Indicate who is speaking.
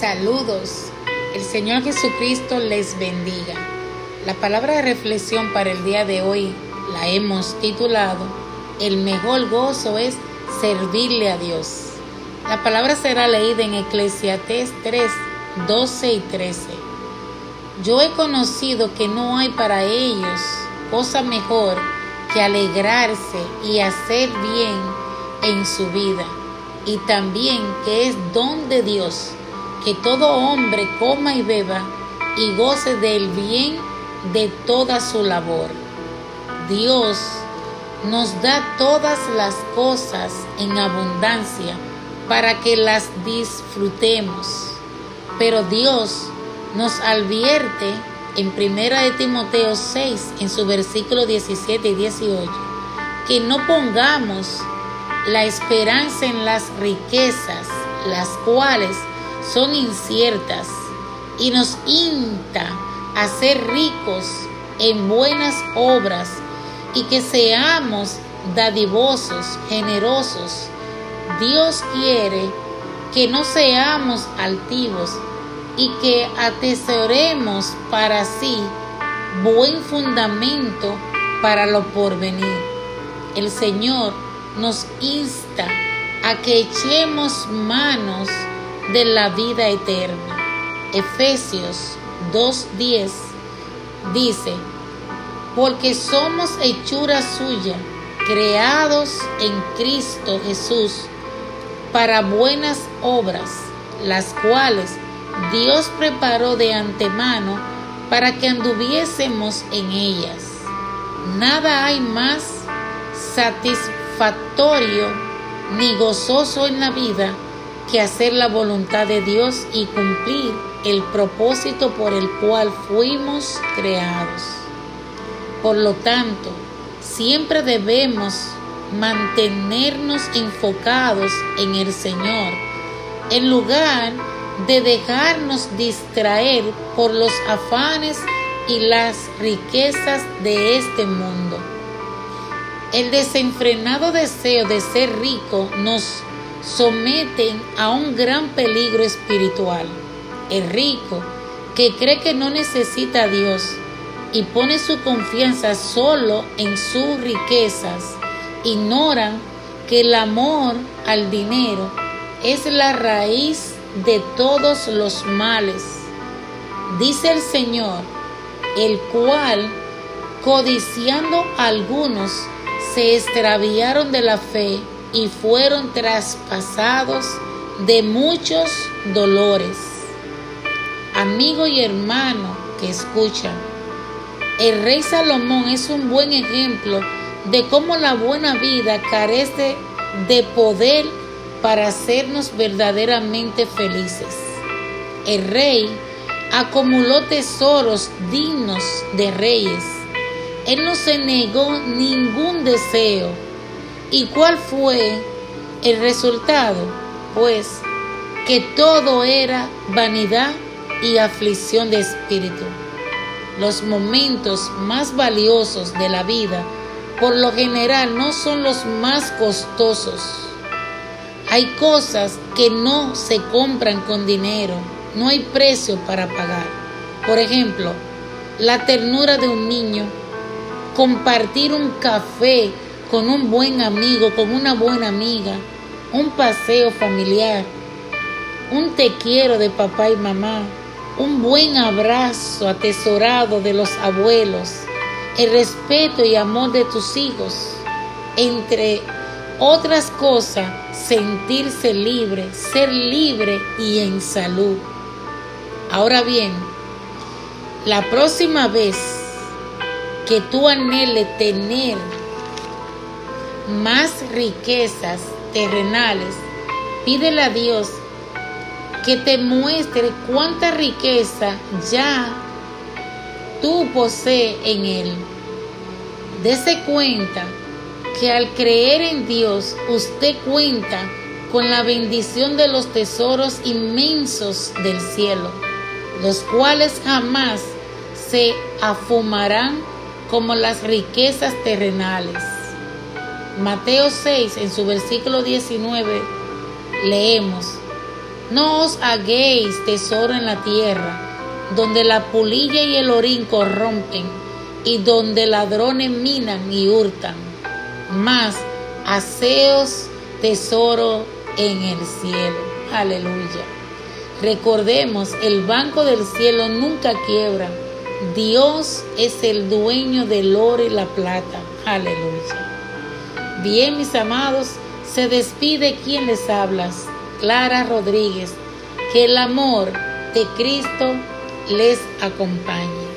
Speaker 1: Saludos. El Señor Jesucristo les bendiga. La palabra de reflexión para el día de hoy la hemos titulado El mejor gozo es servirle a Dios. La palabra será leída en Eclesiastés 3, 12 y 13. Yo he conocido que no hay para ellos cosa mejor que alegrarse y hacer bien en su vida, y también que es don de Dios que todo hombre coma y beba y goce del bien de toda su labor. Dios nos da todas las cosas en abundancia para que las disfrutemos. Pero Dios nos advierte en 1 de Timoteo 6, en su versículo 17 y 18, que no pongamos la esperanza en las riquezas, las cuales son inciertas y nos insta a ser ricos en buenas obras y que seamos dadivosos, generosos. Dios quiere que no seamos altivos y que atesoremos para sí buen fundamento para lo porvenir. El Señor nos insta a que echemos manos de la vida eterna. Efesios 2.10 dice, porque somos hechura suya, creados en Cristo Jesús, para buenas obras, las cuales Dios preparó de antemano para que anduviésemos en ellas. Nada hay más satisfactorio ni gozoso en la vida que hacer la voluntad de Dios y cumplir el propósito por el cual fuimos creados. Por lo tanto, siempre debemos mantenernos enfocados en el Señor, en lugar de dejarnos distraer por los afanes y las riquezas de este mundo. El desenfrenado deseo de ser rico nos someten a un gran peligro espiritual. El rico, que cree que no necesita a Dios y pone su confianza solo en sus riquezas, ignoran que el amor al dinero es la raíz de todos los males. Dice el Señor, el cual, codiciando a algunos, se extraviaron de la fe y fueron traspasados de muchos dolores. Amigo y hermano que escuchan, el rey Salomón es un buen ejemplo de cómo la buena vida carece de poder para hacernos verdaderamente felices. El rey acumuló tesoros dignos de reyes. Él no se negó ningún deseo ¿Y cuál fue el resultado? Pues que todo era vanidad y aflicción de espíritu. Los momentos más valiosos de la vida por lo general no son los más costosos. Hay cosas que no se compran con dinero, no hay precio para pagar. Por ejemplo, la ternura de un niño, compartir un café con un buen amigo, con una buena amiga, un paseo familiar, un te quiero de papá y mamá, un buen abrazo atesorado de los abuelos, el respeto y amor de tus hijos, entre otras cosas, sentirse libre, ser libre y en salud. Ahora bien, la próxima vez que tú anhele tener más riquezas terrenales, pídele a Dios que te muestre cuánta riqueza ya tú posees en Él. Dese cuenta que al creer en Dios usted cuenta con la bendición de los tesoros inmensos del cielo, los cuales jamás se afumarán como las riquezas terrenales. Mateo 6, en su versículo 19, leemos, No os haguéis tesoro en la tierra, donde la pulilla y el orín corrompen, y donde ladrones minan y hurtan. Mas haceos tesoro en el cielo. Aleluya. Recordemos, el banco del cielo nunca quiebra. Dios es el dueño del oro y la plata. Aleluya. Bien, mis amados, se despide quien les hablas, Clara Rodríguez. Que el amor de Cristo les acompañe.